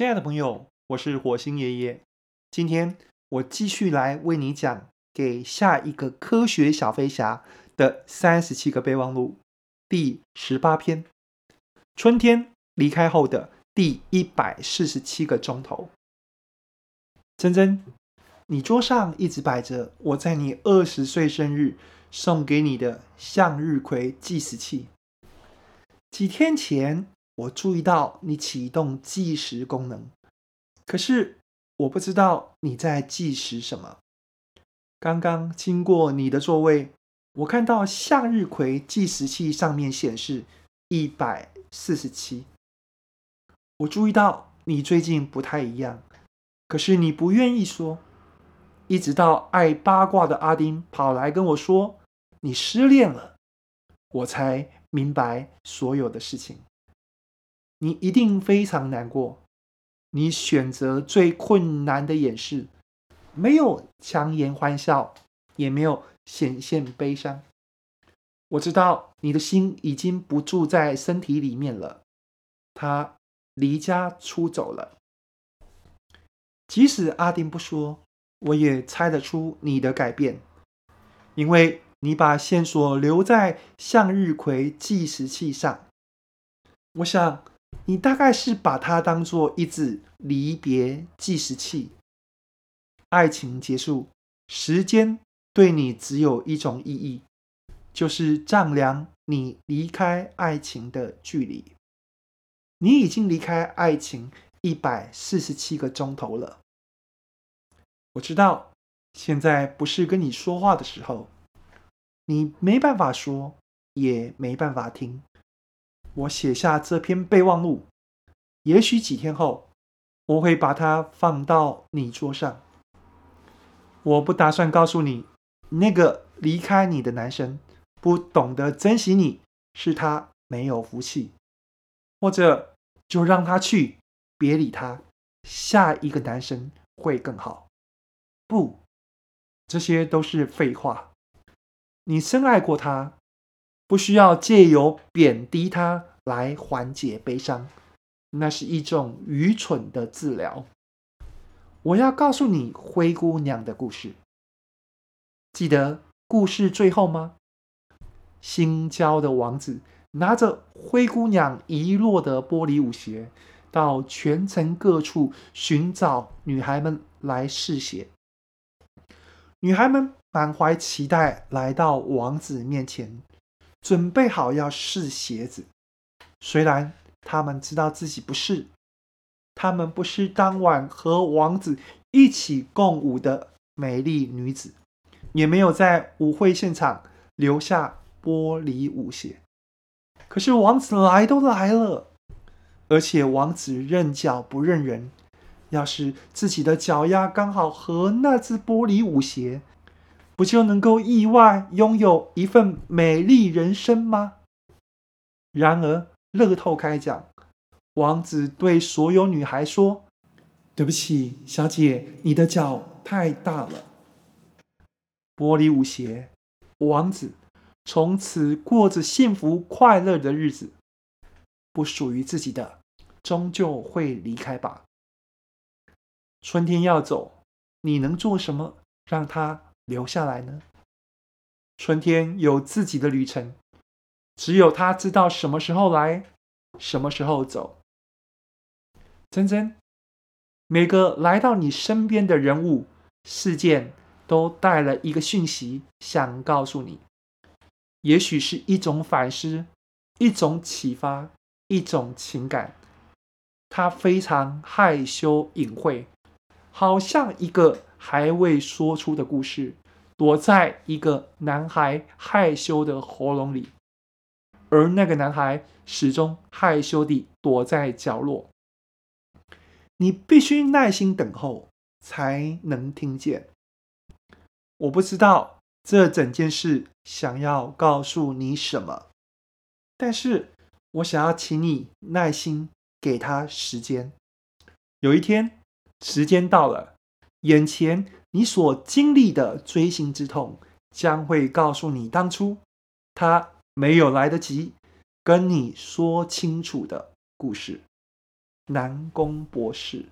亲爱的朋友，我是火星爷爷。今天我继续来为你讲《给下一个科学小飞侠》的三十七个备忘录第十八篇：春天离开后的第一百四十七个钟头。珍珍，你桌上一直摆着我在你二十岁生日送给你的向日葵计时器。几天前，我注意到你启动计时功能，可是我不知道你在计时什么。刚刚经过你的座位，我看到向日葵计时器上面显示一百四十七。我注意到你最近不太一样，可是你不愿意说，一直到爱八卦的阿丁跑来跟我说你失恋了，我才明白所有的事情。你一定非常难过。你选择最困难的掩饰，没有强颜欢笑，也没有显现悲伤。我知道你的心已经不住在身体里面了，他离家出走了。即使阿丁不说，我也猜得出你的改变，因为你把线索留在向日葵计时器上。我想。你大概是把它当做一支离别计时器。爱情结束，时间对你只有一种意义，就是丈量你离开爱情的距离。你已经离开爱情一百四十七个钟头了。我知道现在不是跟你说话的时候，你没办法说，也没办法听。我写下这篇备忘录，也许几天后，我会把它放到你桌上。我不打算告诉你，那个离开你的男生不懂得珍惜你，是他没有福气，或者就让他去，别理他，下一个男生会更好。不，这些都是废话。你深爱过他。不需要借由贬低他来缓解悲伤，那是一种愚蠢的治疗。我要告诉你灰姑娘的故事。记得故事最后吗？新交的王子拿着灰姑娘遗落的玻璃舞鞋，到全城各处寻找女孩们来试鞋。女孩们满怀期待来到王子面前。准备好要试鞋子，虽然他们知道自己不是，他们不是当晚和王子一起共舞的美丽女子，也没有在舞会现场留下玻璃舞鞋。可是王子来都来了，而且王子认脚不认人，要是自己的脚丫刚好和那只玻璃舞鞋。不就能够意外拥有一份美丽人生吗？然而，乐透开奖，王子对所有女孩说：“对不起，小姐，你的脚太大了。”玻璃舞鞋，王子从此过着幸福快乐的日子。不属于自己的，终究会离开吧。春天要走，你能做什么让他留下来呢？春天有自己的旅程，只有他知道什么时候来，什么时候走。珍珍，每个来到你身边的人物、事件，都带了一个讯息，想告诉你。也许是一种反思，一种启发，一种情感。他非常害羞隐晦，好像一个还未说出的故事。躲在一个男孩害羞的喉咙里，而那个男孩始终害羞地躲在角落。你必须耐心等候，才能听见。我不知道这整件事想要告诉你什么，但是我想要请你耐心给他时间。有一天，时间到了，眼前。你所经历的锥心之痛，将会告诉你当初他没有来得及跟你说清楚的故事。南宫博士。